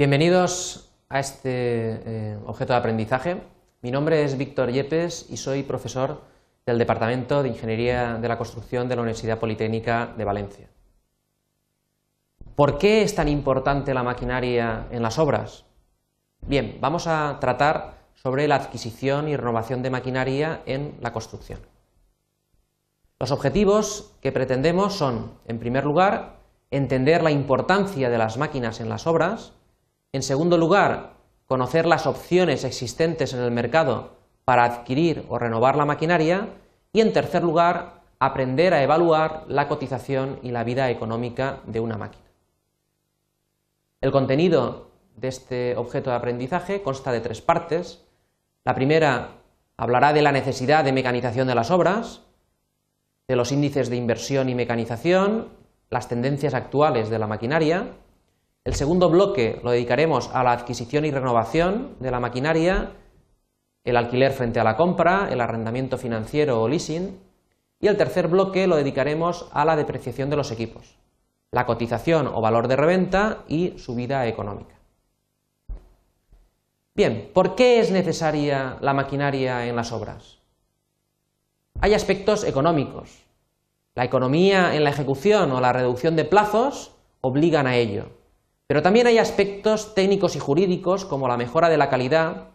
Bienvenidos a este eh, objeto de aprendizaje. Mi nombre es Víctor Yepes y soy profesor del Departamento de Ingeniería de la Construcción de la Universidad Politécnica de Valencia. ¿Por qué es tan importante la maquinaria en las obras? Bien, vamos a tratar sobre la adquisición y renovación de maquinaria en la construcción. Los objetivos que pretendemos son, en primer lugar, entender la importancia de las máquinas en las obras, en segundo lugar, conocer las opciones existentes en el mercado para adquirir o renovar la maquinaria y, en tercer lugar, aprender a evaluar la cotización y la vida económica de una máquina. El contenido de este objeto de aprendizaje consta de tres partes. La primera hablará de la necesidad de mecanización de las obras, de los índices de inversión y mecanización, las tendencias actuales de la maquinaria, el segundo bloque lo dedicaremos a la adquisición y renovación de la maquinaria, el alquiler frente a la compra, el arrendamiento financiero o leasing. Y el tercer bloque lo dedicaremos a la depreciación de los equipos, la cotización o valor de reventa y su vida económica. Bien, ¿por qué es necesaria la maquinaria en las obras? Hay aspectos económicos. La economía en la ejecución o la reducción de plazos obligan a ello. Pero también hay aspectos técnicos y jurídicos como la mejora de la calidad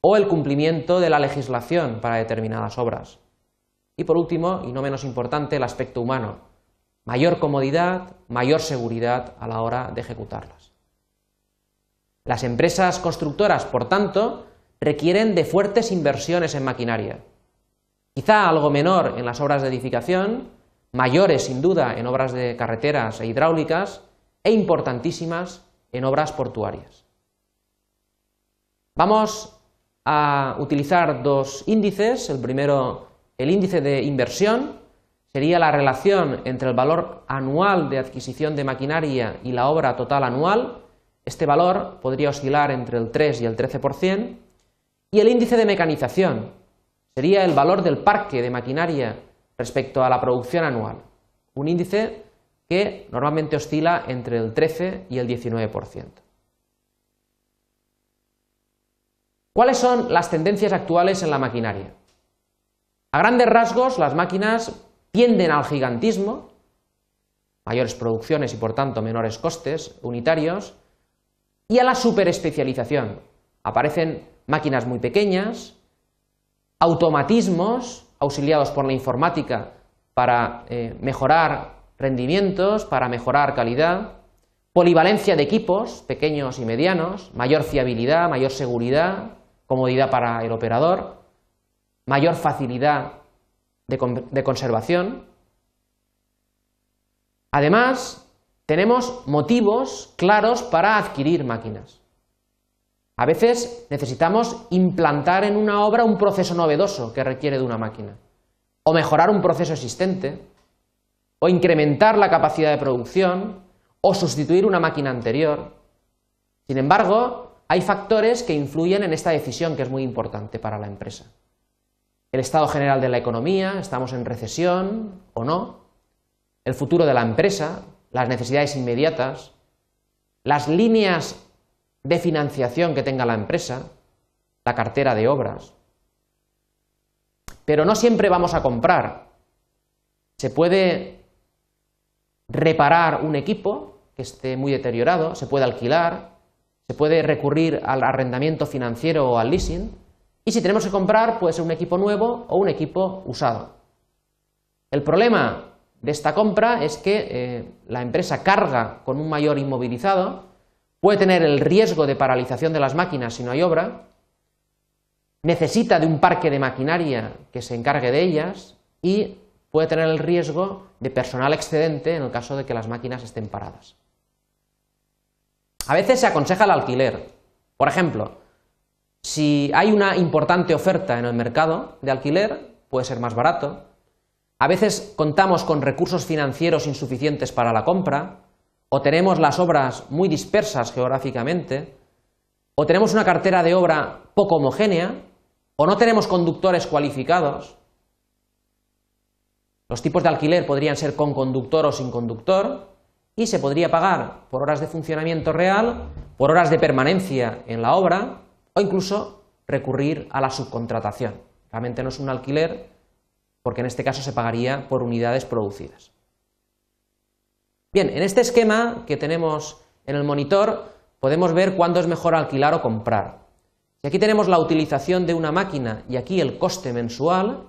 o el cumplimiento de la legislación para determinadas obras. Y por último, y no menos importante, el aspecto humano. Mayor comodidad, mayor seguridad a la hora de ejecutarlas. Las empresas constructoras, por tanto, requieren de fuertes inversiones en maquinaria. Quizá algo menor en las obras de edificación, mayores sin duda en obras de carreteras e hidráulicas, e importantísimas en obras portuarias. Vamos a utilizar dos índices. El primero, el índice de inversión, sería la relación entre el valor anual de adquisición de maquinaria y la obra total anual. Este valor podría oscilar entre el 3 y el 13%. Y el índice de mecanización sería el valor del parque de maquinaria respecto a la producción anual. Un índice que normalmente oscila entre el 13 y el 19%. ¿Cuáles son las tendencias actuales en la maquinaria? A grandes rasgos, las máquinas tienden al gigantismo, mayores producciones y por tanto menores costes unitarios, y a la superespecialización. Aparecen máquinas muy pequeñas, automatismos auxiliados por la informática para eh, mejorar rendimientos para mejorar calidad, polivalencia de equipos pequeños y medianos, mayor fiabilidad, mayor seguridad, comodidad para el operador, mayor facilidad de, conservación. Además, tenemos motivos claros para adquirir máquinas. A veces necesitamos implantar en una obra un proceso novedoso que requiere de una máquina, o mejorar un proceso existente, o incrementar la capacidad de producción, o sustituir una máquina anterior. Sin embargo, hay factores que influyen en esta decisión que es muy importante para la empresa. El estado general de la economía, estamos en recesión o no, el futuro de la empresa, las necesidades inmediatas, las líneas de financiación que tenga la empresa, la cartera de obras. Pero no siempre vamos a comprar. Se puede reparar un equipo que esté muy deteriorado, se puede alquilar, se puede recurrir al arrendamiento financiero o al leasing, y si tenemos que comprar puede ser un equipo nuevo o un equipo usado. El problema de esta compra es que eh, la empresa carga con un mayor inmovilizado, puede tener el riesgo de paralización de las máquinas si no hay obra, necesita de un parque de maquinaria que se encargue de ellas y puede tener el riesgo de personal excedente en el caso de que las máquinas estén paradas. A veces se aconseja el alquiler. Por ejemplo, si hay una importante oferta en el mercado de alquiler, puede ser más barato. A veces contamos con recursos financieros insuficientes para la compra, o tenemos las obras muy dispersas geográficamente, o tenemos una cartera de obra poco homogénea, o no tenemos conductores cualificados, los tipos de alquiler podrían ser con conductor o sin conductor y se podría pagar por horas de funcionamiento real, por horas de permanencia en la obra o incluso recurrir a la subcontratación. Realmente no es un alquiler porque en este caso se pagaría por unidades producidas. Bien, en este esquema que tenemos en el monitor podemos ver cuándo es mejor alquilar o comprar. Si aquí tenemos la utilización de una máquina y aquí el coste mensual,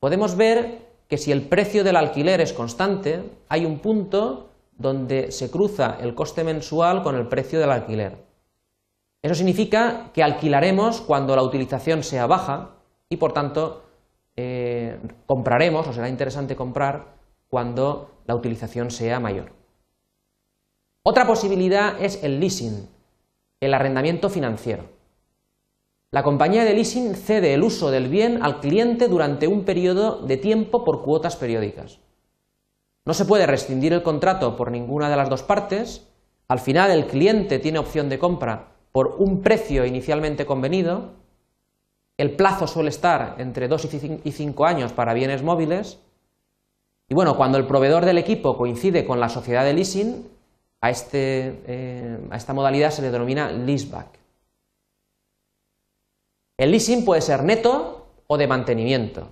podemos ver que si el precio del alquiler es constante, hay un punto donde se cruza el coste mensual con el precio del alquiler. Eso significa que alquilaremos cuando la utilización sea baja y por tanto eh, compraremos o será interesante comprar cuando la utilización sea mayor. Otra posibilidad es el leasing, el arrendamiento financiero. La compañía de leasing cede el uso del bien al cliente durante un periodo de tiempo por cuotas periódicas. No se puede rescindir el contrato por ninguna de las dos partes. Al final el cliente tiene opción de compra por un precio inicialmente convenido. El plazo suele estar entre 2 y 5 años para bienes móviles. Y bueno, cuando el proveedor del equipo coincide con la sociedad de leasing, a, este, eh, a esta modalidad se le denomina leaseback. El leasing puede ser neto o de mantenimiento.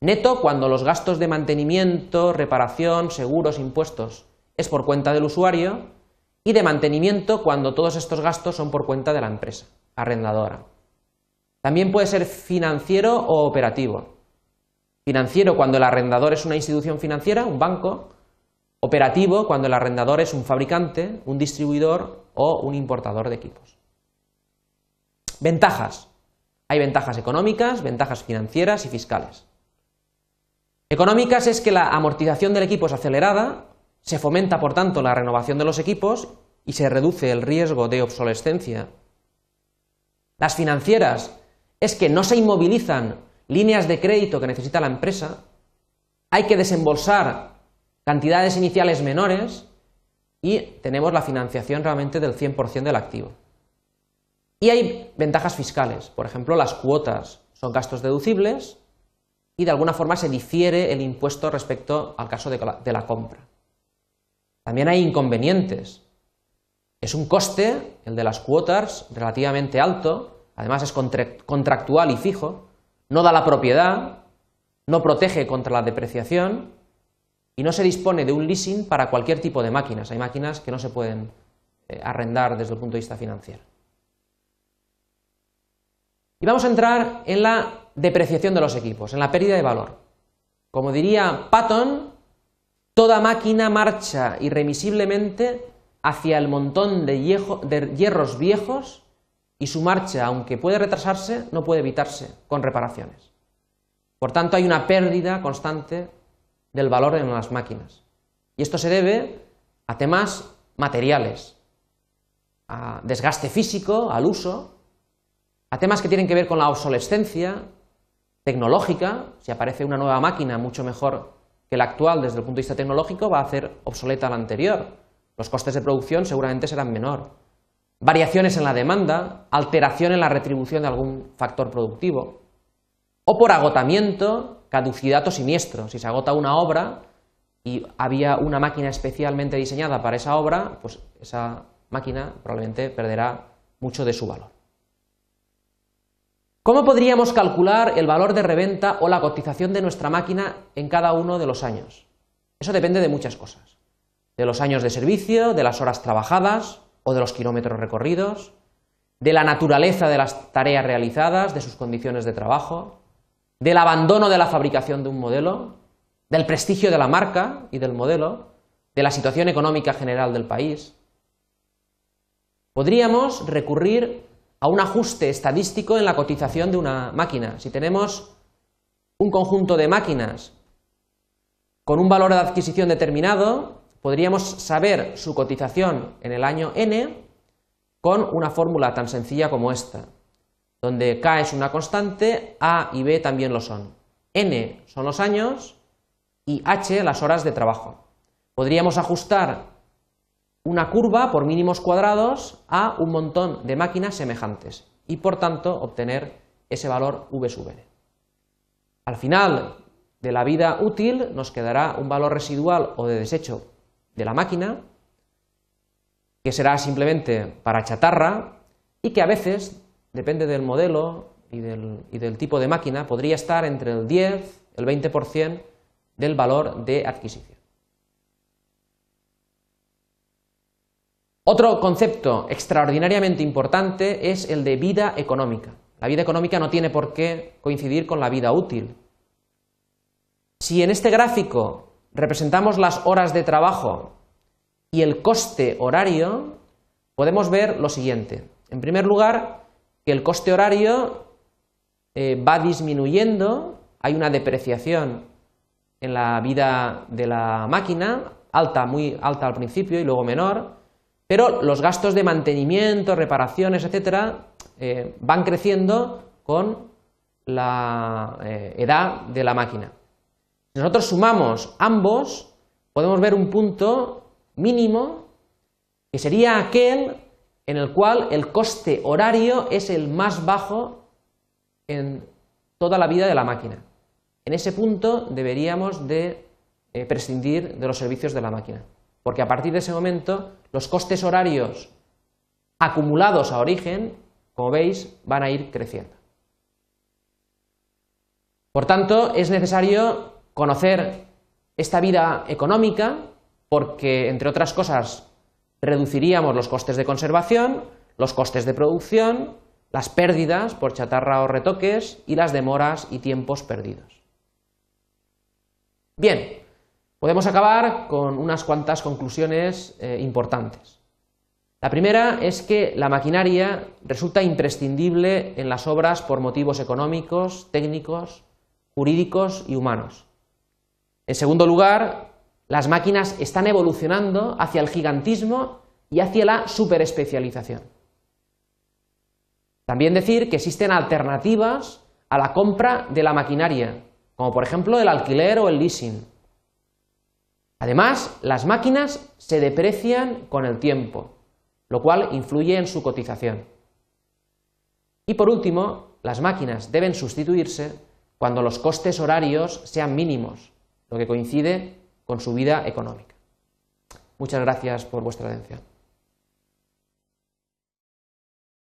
Neto cuando los gastos de mantenimiento, reparación, seguros, impuestos es por cuenta del usuario y de mantenimiento cuando todos estos gastos son por cuenta de la empresa, arrendadora. También puede ser financiero o operativo. Financiero cuando el arrendador es una institución financiera, un banco. Operativo cuando el arrendador es un fabricante, un distribuidor o un importador de equipos. Ventajas. Hay ventajas económicas, ventajas financieras y fiscales. Económicas es que la amortización del equipo es acelerada, se fomenta por tanto la renovación de los equipos y se reduce el riesgo de obsolescencia. Las financieras es que no se inmovilizan líneas de crédito que necesita la empresa, hay que desembolsar cantidades iniciales menores y tenemos la financiación realmente del 100% del activo. Y hay ventajas fiscales, por ejemplo, las cuotas son gastos deducibles y de alguna forma se difiere el impuesto respecto al caso de la, compra. También hay inconvenientes. Es un coste, el de las cuotas, relativamente alto, además es contractual y fijo, no da la propiedad, no protege contra la depreciación y no se dispone de un leasing para cualquier tipo de máquinas. Hay máquinas que no se pueden eh, arrendar desde el punto de vista financiero. Y vamos a entrar en la depreciación de los equipos, en la pérdida de valor. Como diría Patton, toda máquina marcha irremisiblemente hacia el montón de, hierros viejos y su marcha, aunque puede retrasarse, no puede evitarse con reparaciones. Por tanto, hay una pérdida constante del valor en las máquinas. Y esto se debe a temas materiales, a desgaste físico, al uso, a temas que tienen que ver con la obsolescencia tecnológica, si aparece una nueva máquina mucho mejor que la actual desde el punto de vista tecnológico, va a hacer obsoleta la anterior. Los costes de producción seguramente serán menor. Variaciones en la demanda, alteración en la retribución de algún factor productivo. O por agotamiento, caducidad o siniestro. Si se agota una obra y había una máquina especialmente diseñada para esa obra, pues esa máquina probablemente perderá mucho de su valor. ¿Cómo podríamos calcular el valor de reventa o la cotización de nuestra máquina en cada uno de los años? Eso depende de muchas cosas. De los años de servicio, de las horas trabajadas o de los kilómetros recorridos, de la naturaleza de las tareas realizadas, de sus condiciones de trabajo, del abandono de la fabricación de un modelo, del prestigio de la marca y del modelo, de la situación económica general del país. Podríamos recurrir a un ajuste estadístico en la cotización de una máquina. Si tenemos un conjunto de máquinas con un valor de adquisición determinado, podríamos saber su cotización en el año n con una fórmula tan sencilla como esta, donde k es una constante, a y b también lo son. n son los años y h las horas de trabajo. Podríamos ajustar una curva por mínimos cuadrados a un montón de máquinas semejantes y por tanto obtener ese valor V sub n. Al final de la vida útil nos quedará un valor residual o de desecho de la máquina que será simplemente para chatarra y que a veces, depende del modelo y del, y del tipo de máquina, podría estar entre el 10, el 20% del valor de adquisición. Otro concepto extraordinariamente importante es el de vida económica. La vida económica no tiene por qué coincidir con la vida útil. Si en este gráfico representamos las horas de trabajo y el coste horario, podemos ver lo siguiente. En primer lugar, que el coste horario eh, va disminuyendo, hay una depreciación en la vida de la máquina, alta, muy alta al principio y luego menor, pero los gastos de mantenimiento, reparaciones, etcétera, eh, van creciendo con la eh, edad de la máquina. Si nosotros sumamos ambos, podemos ver un punto mínimo que sería aquel en el cual el coste horario es el más bajo en toda la vida de la máquina. En ese punto deberíamos de eh, prescindir de los servicios de la máquina porque a partir de ese momento los costes horarios acumulados a origen, como veis, van a ir creciendo. Por tanto, es necesario conocer esta vida económica porque, entre otras cosas, reduciríamos los costes de conservación, los costes de producción, las pérdidas por chatarra o retoques y las demoras y tiempos perdidos. Bien, Podemos acabar con unas cuantas conclusiones eh, importantes. La primera es que la maquinaria resulta imprescindible en las obras por motivos económicos, técnicos, jurídicos y humanos. En segundo lugar, las máquinas están evolucionando hacia el gigantismo y hacia la superespecialización. También decir que existen alternativas a la compra de la maquinaria, como por ejemplo el alquiler o el leasing Además, las máquinas se deprecian con el tiempo, lo cual influye en su cotización. Y por último, las máquinas deben sustituirse cuando los costes horarios sean mínimos, lo que coincide con su vida económica. Muchas gracias por vuestra atención.